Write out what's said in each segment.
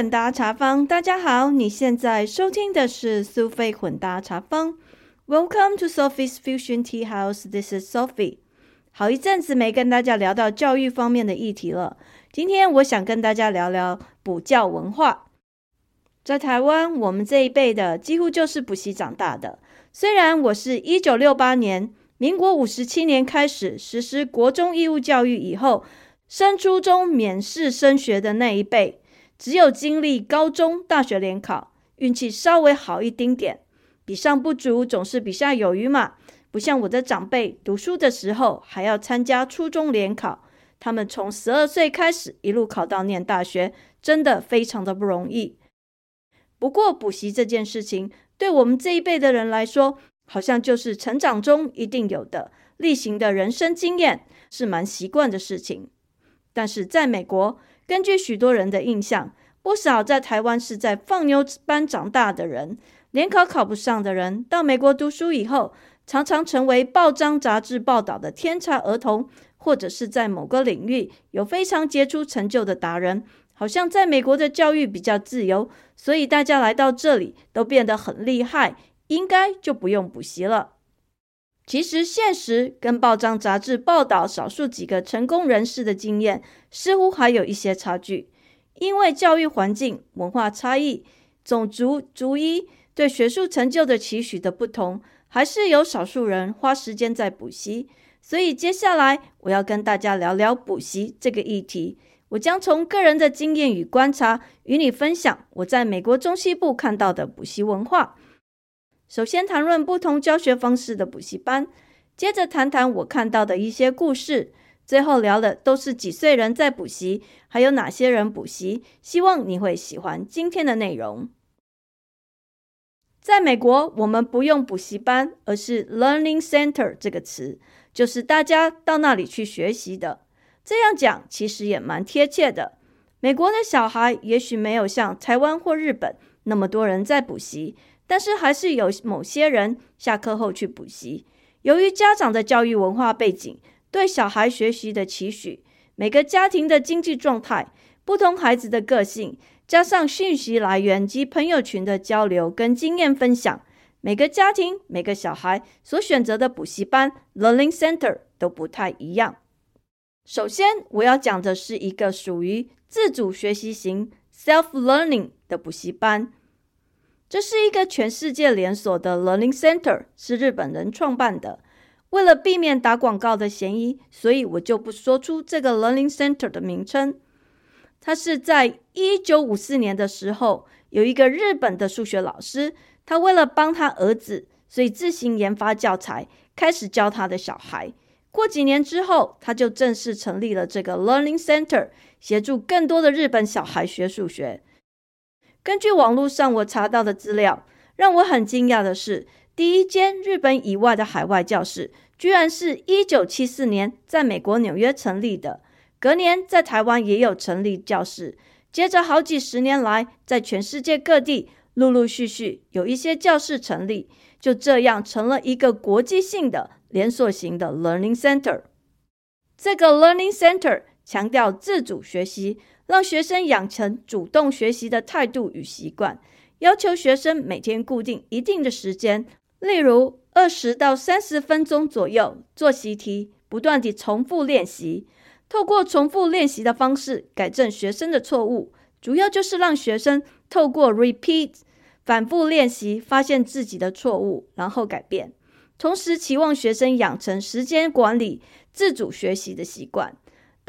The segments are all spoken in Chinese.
混搭茶坊，大家好，你现在收听的是苏菲混搭茶坊。Welcome to Sophie's Fusion Tea House. This is Sophie. 好一阵子没跟大家聊到教育方面的议题了，今天我想跟大家聊聊补教文化。在台湾，我们这一辈的几乎就是补习长大的。虽然我是一九六八年，民国五十七年开始实施国中义务教育以后，升初中免试升学的那一辈。只有经历高中、大学联考，运气稍微好一丁点，比上不足，总是比下有余嘛。不像我的长辈，读书的时候还要参加初中联考，他们从十二岁开始一路考到念大学，真的非常的不容易。不过补习这件事情，对我们这一辈的人来说，好像就是成长中一定有的例行的人生经验，是蛮习惯的事情。但是在美国，根据许多人的印象，不少在台湾是在放牛班长大的人，联考考不上的人，到美国读书以后，常常成为报章杂志报道的天才儿童，或者是在某个领域有非常杰出成就的达人。好像在美国的教育比较自由，所以大家来到这里都变得很厉害，应该就不用补习了。其实，现实跟报章杂志报道少数几个成功人士的经验，似乎还有一些差距。因为教育环境、文化差异、种族、族裔对学术成就的期许的不同，还是有少数人花时间在补习。所以，接下来我要跟大家聊聊补习这个议题。我将从个人的经验与观察，与你分享我在美国中西部看到的补习文化。首先谈论不同教学方式的补习班，接着谈谈我看到的一些故事，最后聊的都是几岁人在补习，还有哪些人补习。希望你会喜欢今天的内容。在美国，我们不用补习班，而是 learning center 这个词，就是大家到那里去学习的。这样讲其实也蛮贴切的。美国的小孩也许没有像台湾或日本那么多人在补习。但是还是有某些人下课后去补习。由于家长的教育文化背景、对小孩学习的期许、每个家庭的经济状态、不同孩子的个性，加上讯息来源及朋友群的交流跟经验分享，每个家庭、每个小孩所选择的补习班 （learning center） 都不太一样。首先，我要讲的是一个属于自主学习型 （self-learning） 的补习班。这是一个全世界连锁的 learning center，是日本人创办的。为了避免打广告的嫌疑，所以我就不说出这个 learning center 的名称。他是在一九五四年的时候，有一个日本的数学老师，他为了帮他儿子，所以自行研发教材，开始教他的小孩。过几年之后，他就正式成立了这个 learning center，协助更多的日本小孩学数学。根据网络上我查到的资料，让我很惊讶的是，第一间日本以外的海外教室，居然是一九七四年在美国纽约成立的。隔年在台湾也有成立教室，接着好几十年来，在全世界各地陆陆续续有一些教室成立，就这样成了一个国际性的连锁型的 learning center。这个 learning center 强调自主学习。让学生养成主动学习的态度与习惯，要求学生每天固定一定的时间，例如二十到三十分钟左右做习题，不断地重复练习。透过重复练习的方式改正学生的错误，主要就是让学生透过 repeat 反复练习，发现自己的错误，然后改变。同时期望学生养成时间管理、自主学习的习惯。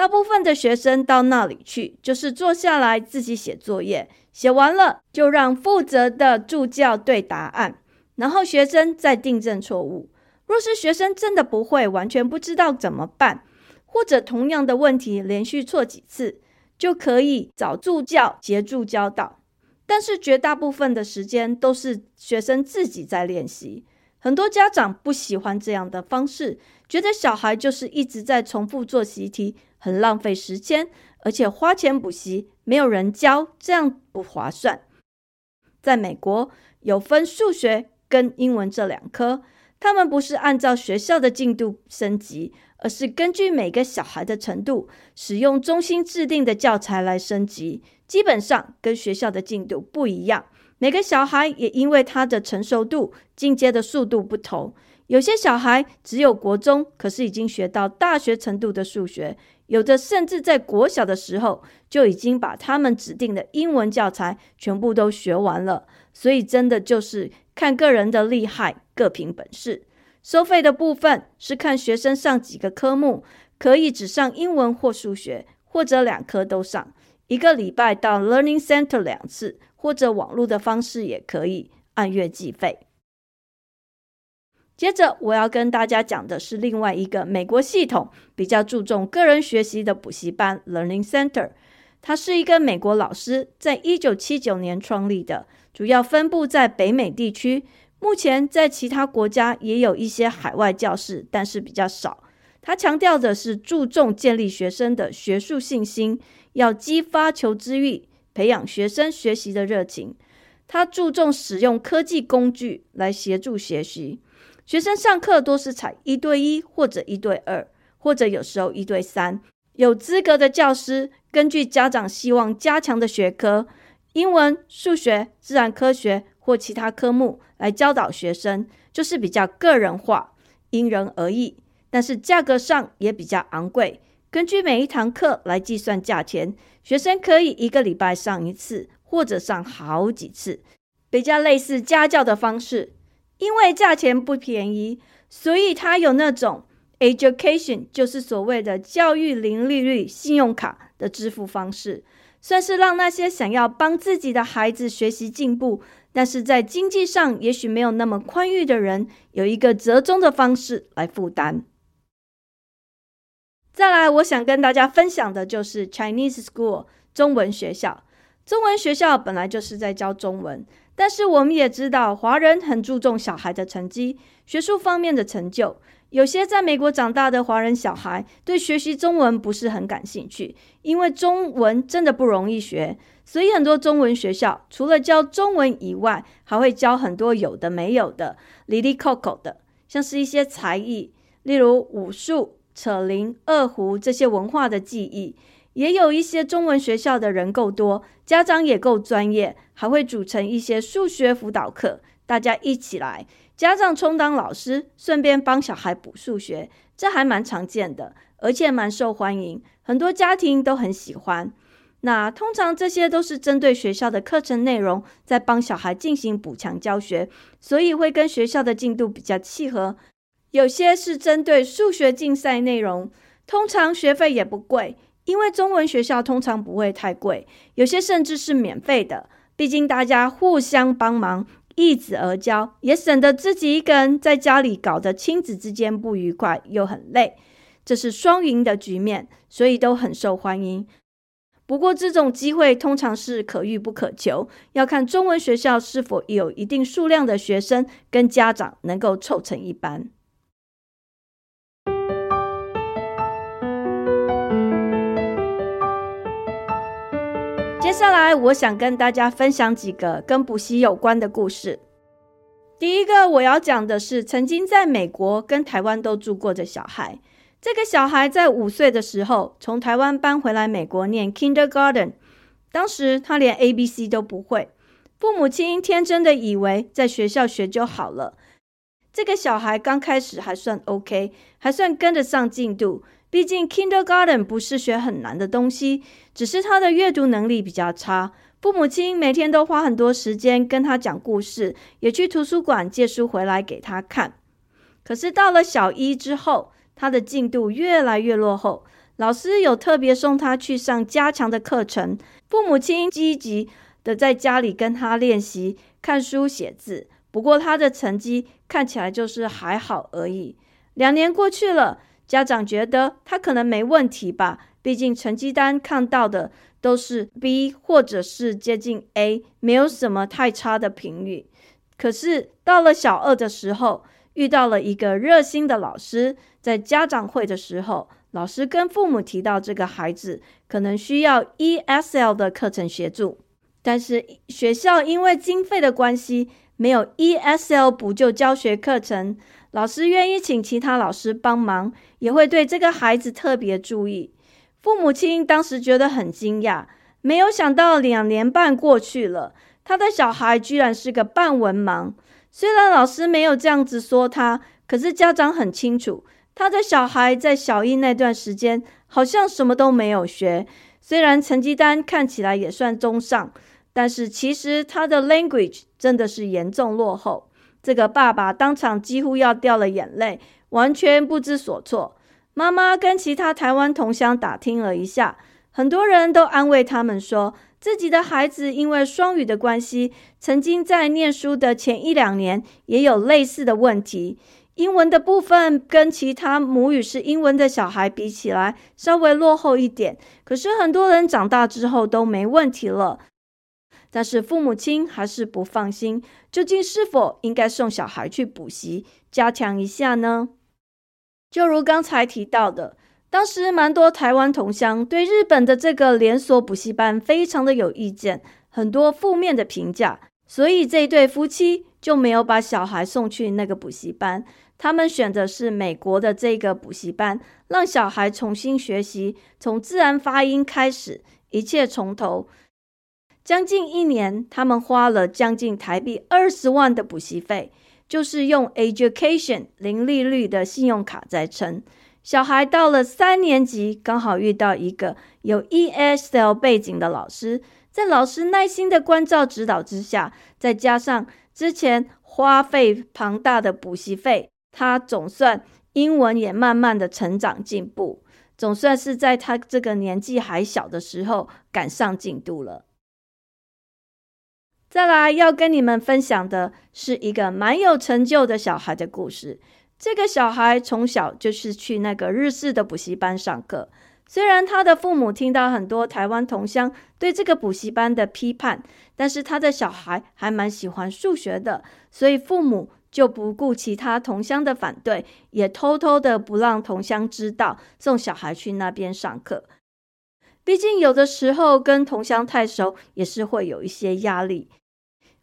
大部分的学生到那里去，就是坐下来自己写作业，写完了就让负责的助教对答案，然后学生再订正错误。若是学生真的不会，完全不知道怎么办，或者同样的问题连续错几次，就可以找助教协助教导。但是绝大部分的时间都是学生自己在练习。很多家长不喜欢这样的方式，觉得小孩就是一直在重复做习题。很浪费时间，而且花钱补习没有人教，这样不划算。在美国有分数学跟英文这两科，他们不是按照学校的进度升级，而是根据每个小孩的程度，使用中心制定的教材来升级。基本上跟学校的进度不一样。每个小孩也因为他的成熟度、进阶的速度不同，有些小孩只有国中，可是已经学到大学程度的数学；有的甚至在国小的时候就已经把他们指定的英文教材全部都学完了。所以，真的就是看个人的厉害，各凭本事。收费的部分是看学生上几个科目，可以只上英文或数学，或者两科都上。一个礼拜到 Learning Center 两次。或者网络的方式也可以按月计费。接着我要跟大家讲的是另外一个美国系统比较注重个人学习的补习班 Learning Center，它是一个美国老师在一九七九年创立的，主要分布在北美地区。目前在其他国家也有一些海外教室，但是比较少。他强调的是注重建立学生的学术信心，要激发求知欲。培养学生学习的热情，他注重使用科技工具来协助学习。学生上课多是采一对一或者一对二，或者有时候一对三。有资格的教师根据家长希望加强的学科，英文、数学、自然科学或其他科目来教导学生，就是比较个人化，因人而异。但是价格上也比较昂贵。根据每一堂课来计算价钱，学生可以一个礼拜上一次，或者上好几次，比较类似家教的方式。因为价钱不便宜，所以它有那种 education，就是所谓的教育零利率信用卡的支付方式，算是让那些想要帮自己的孩子学习进步，但是在经济上也许没有那么宽裕的人，有一个折中的方式来负担。再来，我想跟大家分享的就是 Chinese School 中文学校。中文学校本来就是在教中文，但是我们也知道，华人很注重小孩的成绩、学术方面的成就。有些在美国长大的华人小孩对学习中文不是很感兴趣，因为中文真的不容易学。所以很多中文学校除了教中文以外，还会教很多有的没有的、里里扣扣的，像是一些才艺，例如武术。扯铃、二胡这些文化的记忆，也有一些中文学校的人够多，家长也够专业，还会组成一些数学辅导课，大家一起来，家长充当老师，顺便帮小孩补数学，这还蛮常见的，而且蛮受欢迎，很多家庭都很喜欢。那通常这些都是针对学校的课程内容，在帮小孩进行补强教学，所以会跟学校的进度比较契合。有些是针对数学竞赛内容，通常学费也不贵，因为中文学校通常不会太贵。有些甚至是免费的，毕竟大家互相帮忙，易子而教，也省得自己一个人在家里搞得亲子之间不愉快又很累。这是双赢的局面，所以都很受欢迎。不过这种机会通常是可遇不可求，要看中文学校是否有一定数量的学生跟家长能够凑成一班。接下来，我想跟大家分享几个跟补习有关的故事。第一个我要讲的是，曾经在美国跟台湾都住过的小孩。这个小孩在五岁的时候从台湾搬回来美国念 Kindergarten，当时他连 A B C 都不会，父母亲天真的以为在学校学就好了。这个小孩刚开始还算 OK，还算跟得上进度。毕竟，Kindergarten 不是学很难的东西，只是他的阅读能力比较差。父母亲每天都花很多时间跟他讲故事，也去图书馆借书回来给他看。可是到了小一之后，他的进度越来越落后。老师有特别送他去上加强的课程，父母亲积极的在家里跟他练习看书写字。不过他的成绩看起来就是还好而已。两年过去了。家长觉得他可能没问题吧，毕竟成绩单看到的都是 B 或者是接近 A，没有什么太差的评语。可是到了小二的时候，遇到了一个热心的老师，在家长会的时候，老师跟父母提到这个孩子可能需要 ESL 的课程协助，但是学校因为经费的关系，没有 ESL 补救教学课程。老师愿意请其他老师帮忙，也会对这个孩子特别注意。父母亲当时觉得很惊讶，没有想到两年半过去了，他的小孩居然是个半文盲。虽然老师没有这样子说他，可是家长很清楚，他的小孩在小一那段时间好像什么都没有学。虽然成绩单看起来也算中上，但是其实他的 language 真的是严重落后。这个爸爸当场几乎要掉了眼泪，完全不知所措。妈妈跟其他台湾同乡打听了一下，很多人都安慰他们说，自己的孩子因为双语的关系，曾经在念书的前一两年也有类似的问题。英文的部分跟其他母语是英文的小孩比起来，稍微落后一点。可是很多人长大之后都没问题了。但是父母亲还是不放心，究竟是否应该送小孩去补习，加强一下呢？就如刚才提到的，当时蛮多台湾同乡对日本的这个连锁补习班非常的有意见，很多负面的评价，所以这对夫妻就没有把小孩送去那个补习班。他们选的是美国的这个补习班，让小孩重新学习，从自然发音开始，一切从头。将近一年，他们花了将近台币二十万的补习费，就是用 Education 零利率的信用卡在撑。小孩到了三年级，刚好遇到一个有 ESL 背景的老师，在老师耐心的关照指导之下，再加上之前花费庞大的补习费。他总算英文也慢慢的成长进步，总算是在他这个年纪还小的时候赶上进度了。再来要跟你们分享的是一个蛮有成就的小孩的故事。这个小孩从小就是去那个日式的补习班上课，虽然他的父母听到很多台湾同乡对这个补习班的批判，但是他的小孩还蛮喜欢数学的，所以父母。就不顾其他同乡的反对，也偷偷的不让同乡知道，送小孩去那边上课。毕竟有的时候跟同乡太熟，也是会有一些压力。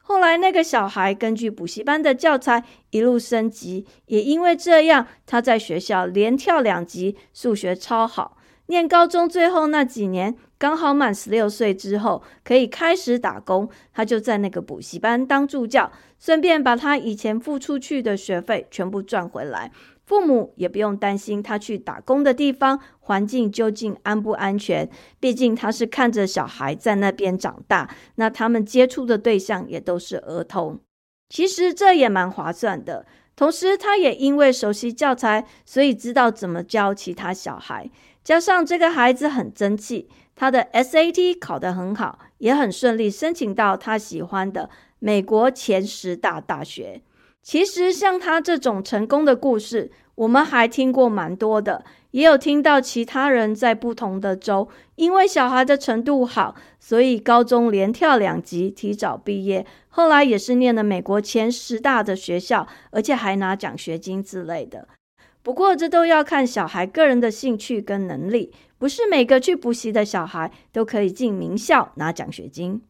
后来那个小孩根据补习班的教材一路升级，也因为这样，他在学校连跳两级，数学超好。念高中最后那几年。刚好满十六岁之后，可以开始打工。他就在那个补习班当助教，顺便把他以前付出去的学费全部赚回来。父母也不用担心他去打工的地方环境究竟安不安全。毕竟他是看着小孩在那边长大，那他们接触的对象也都是儿童。其实这也蛮划算的。同时，他也因为熟悉教材，所以知道怎么教其他小孩。加上这个孩子很争气。他的 SAT 考得很好，也很顺利申请到他喜欢的美国前十大大学。其实像他这种成功的故事，我们还听过蛮多的，也有听到其他人在不同的州，因为小孩的程度好，所以高中连跳两级，提早毕业，后来也是念了美国前十大的学校，而且还拿奖学金之类的。不过这都要看小孩个人的兴趣跟能力。不是每个去补习的小孩都可以进名校拿奖学金。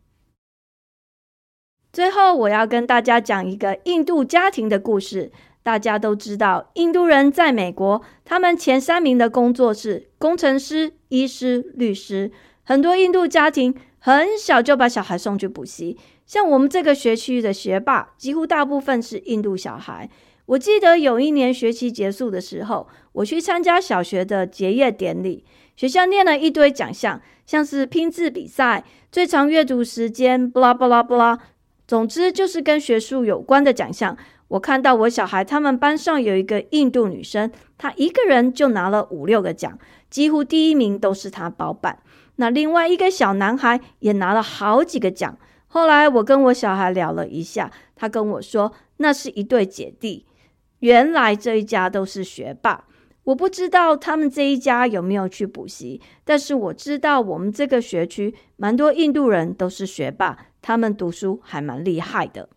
最后，我要跟大家讲一个印度家庭的故事。大家都知道，印度人在美国，他们前三名的工作是工程师、医师、律师。很多印度家庭很小就把小孩送去补习，像我们这个学区的学霸，几乎大部分是印度小孩。我记得有一年学期结束的时候，我去参加小学的结业典礼。学校念了一堆奖项，像是拼字比赛、最长阅读时间，巴拉巴拉巴拉。总之就是跟学术有关的奖项。我看到我小孩他们班上有一个印度女生，她一个人就拿了五六个奖，几乎第一名都是她包办。那另外一个小男孩也拿了好几个奖。后来我跟我小孩聊了一下，他跟我说那是一对姐弟，原来这一家都是学霸。我不知道他们这一家有没有去补习，但是我知道我们这个学区蛮多印度人都是学霸，他们读书还蛮厉害的。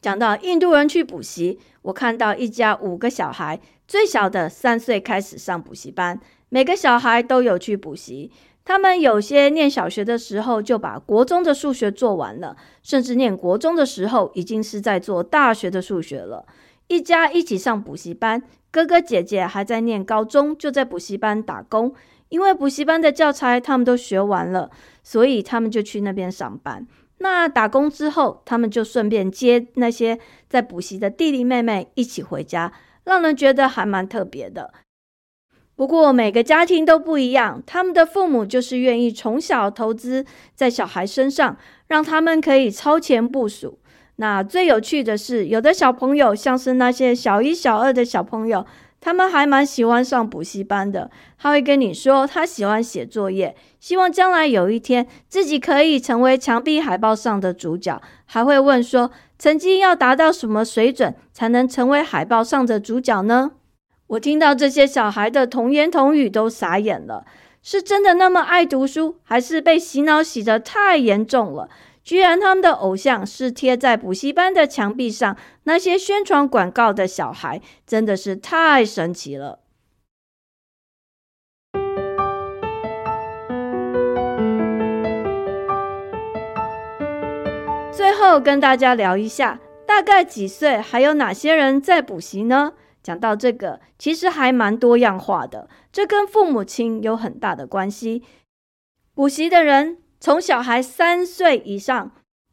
讲到印度人去补习，我看到一家五个小孩，最小的三岁开始上补习班，每个小孩都有去补习。他们有些念小学的时候就把国中的数学做完了，甚至念国中的时候已经是在做大学的数学了。一家一起上补习班。哥哥姐姐还在念高中，就在补习班打工。因为补习班的教材他们都学完了，所以他们就去那边上班。那打工之后，他们就顺便接那些在补习的弟弟妹妹一起回家，让人觉得还蛮特别的。不过每个家庭都不一样，他们的父母就是愿意从小投资在小孩身上，让他们可以超前部署。那最有趣的是，有的小朋友，像是那些小一、小二的小朋友，他们还蛮喜欢上补习班的。他会跟你说，他喜欢写作业，希望将来有一天自己可以成为墙壁海报上的主角。还会问说，成绩要达到什么水准才能成为海报上的主角呢？我听到这些小孩的童言童语都傻眼了，是真的那么爱读书，还是被洗脑洗得太严重了？居然他们的偶像是贴在补习班的墙壁上那些宣传广告的小孩，真的是太神奇了。最后跟大家聊一下，大概几岁还有哪些人在补习呢？讲到这个，其实还蛮多样化的，这跟父母亲有很大的关系。补习的人。从小孩三岁以上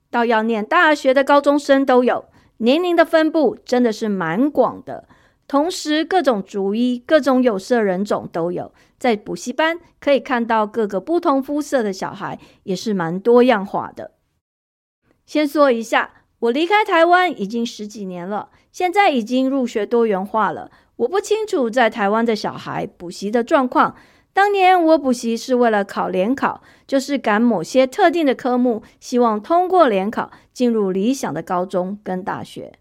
到要念大学的高中生都有，年龄的分布真的是蛮广的。同时，各种族裔、各种有色人种都有。在补习班可以看到各个不同肤色的小孩，也是蛮多样化的。先说一下，我离开台湾已经十几年了，现在已经入学多元化了。我不清楚在台湾的小孩补习的状况。当年我补习是为了考联考，就是赶某些特定的科目，希望通过联考进入理想的高中跟大学。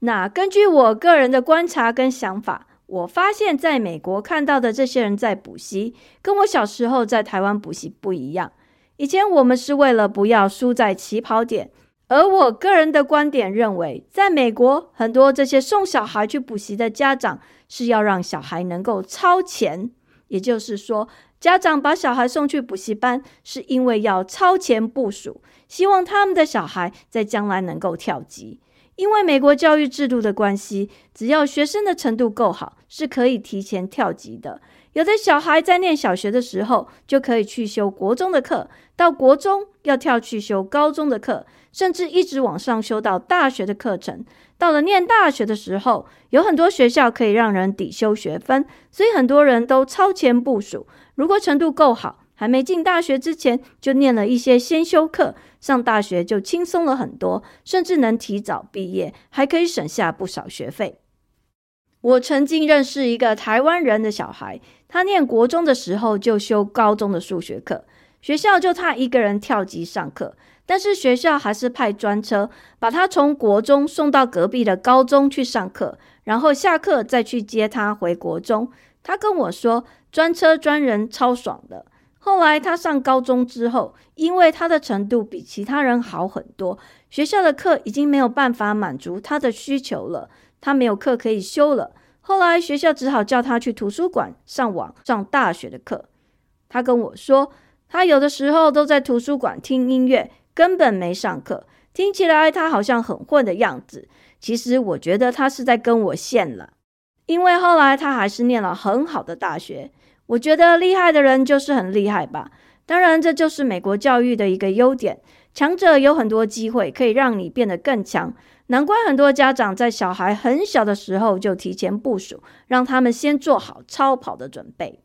那根据我个人的观察跟想法，我发现在美国看到的这些人在补习，跟我小时候在台湾补习不一样。以前我们是为了不要输在起跑点，而我个人的观点认为，在美国很多这些送小孩去补习的家长是要让小孩能够超前。也就是说，家长把小孩送去补习班，是因为要超前部署，希望他们的小孩在将来能够跳级。因为美国教育制度的关系，只要学生的程度够好，是可以提前跳级的。有的小孩在念小学的时候，就可以去修国中的课，到国中要跳去修高中的课，甚至一直往上修到大学的课程。到了念大学的时候，有很多学校可以让人抵修学分，所以很多人都超前部署。如果程度够好，还没进大学之前就念了一些先修课，上大学就轻松了很多，甚至能提早毕业，还可以省下不少学费。我曾经认识一个台湾人的小孩，他念国中的时候就修高中的数学课，学校就他一个人跳级上课。但是学校还是派专车把他从国中送到隔壁的高中去上课，然后下课再去接他回国中。他跟我说，专车专人超爽的。后来他上高中之后，因为他的程度比其他人好很多，学校的课已经没有办法满足他的需求了，他没有课可以修了。后来学校只好叫他去图书馆上网上大学的课。他跟我说，他有的时候都在图书馆听音乐。根本没上课，听起来他好像很混的样子。其实我觉得他是在跟我炫了，因为后来他还是念了很好的大学。我觉得厉害的人就是很厉害吧。当然，这就是美国教育的一个优点，强者有很多机会可以让你变得更强。难怪很多家长在小孩很小的时候就提前部署，让他们先做好超跑的准备。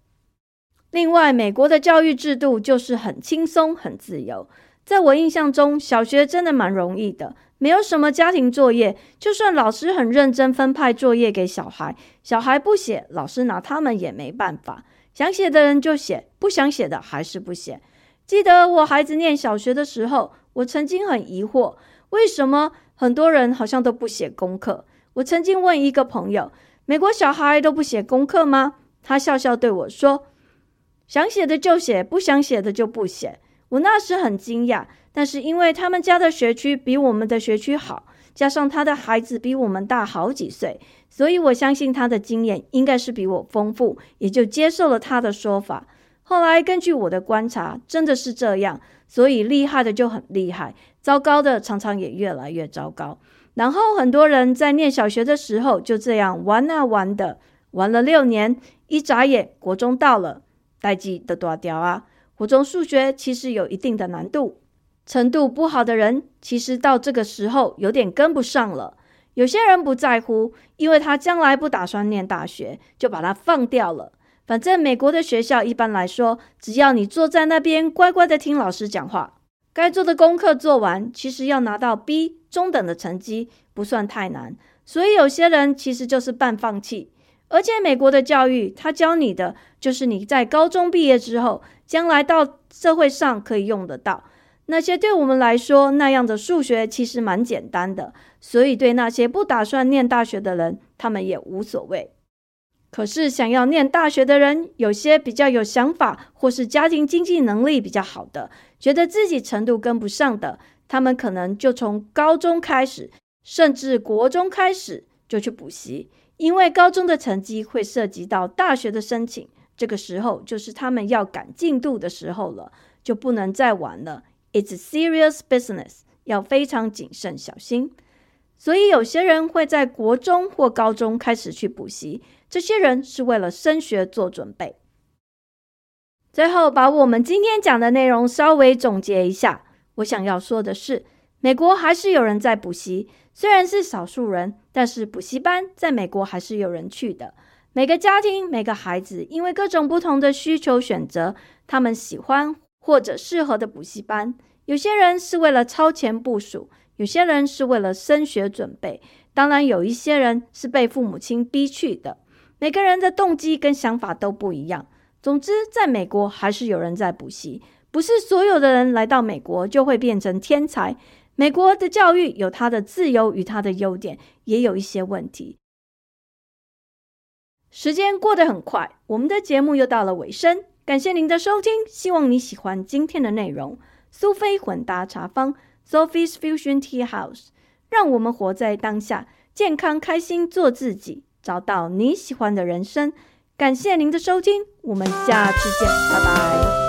另外，美国的教育制度就是很轻松、很自由。在我印象中，小学真的蛮容易的，没有什么家庭作业。就算老师很认真分派作业给小孩，小孩不写，老师拿他们也没办法。想写的人就写，不想写的还是不写。记得我孩子念小学的时候，我曾经很疑惑，为什么很多人好像都不写功课。我曾经问一个朋友：“美国小孩都不写功课吗？”他笑笑对我说：“想写的就写，不想写的就不写。”我那时很惊讶，但是因为他们家的学区比我们的学区好，加上他的孩子比我们大好几岁，所以我相信他的经验应该是比我丰富，也就接受了他的说法。后来根据我的观察，真的是这样，所以厉害的就很厉害，糟糕的常常也越来越糟糕。然后很多人在念小学的时候就这样玩啊玩的，玩了六年，一眨眼国中到了。代际的多调啊。国中数学其实有一定的难度，程度不好的人，其实到这个时候有点跟不上了。有些人不在乎，因为他将来不打算念大学，就把它放掉了。反正美国的学校一般来说，只要你坐在那边乖乖的听老师讲话，该做的功课做完，其实要拿到 B 中等的成绩不算太难。所以有些人其实就是半放弃。而且美国的教育，他教你的就是你在高中毕业之后，将来到社会上可以用得到。那些对我们来说那样的数学其实蛮简单的，所以对那些不打算念大学的人，他们也无所谓。可是想要念大学的人，有些比较有想法，或是家庭经济能力比较好的，觉得自己程度跟不上的，他们可能就从高中开始，甚至国中开始就去补习，因为高中的成绩会涉及到大学的申请，这个时候就是他们要赶进度的时候了，就不能再晚了。It's serious business，要非常谨慎小心。所以有些人会在国中或高中开始去补习，这些人是为了升学做准备。最后，把我们今天讲的内容稍微总结一下。我想要说的是，美国还是有人在补习，虽然是少数人，但是补习班在美国还是有人去的。每个家庭、每个孩子，因为各种不同的需求选择，他们喜欢。或者适合的补习班，有些人是为了超前部署，有些人是为了升学准备，当然有一些人是被父母亲逼去的。每个人的动机跟想法都不一样。总之，在美国还是有人在补习，不是所有的人来到美国就会变成天才。美国的教育有它的自由与它的优点，也有一些问题。时间过得很快，我们的节目又到了尾声。感谢您的收听，希望你喜欢今天的内容。苏菲混搭茶坊 （Sophie's Fusion Tea House），让我们活在当下，健康开心做自己，找到你喜欢的人生。感谢您的收听，我们下次见，拜拜。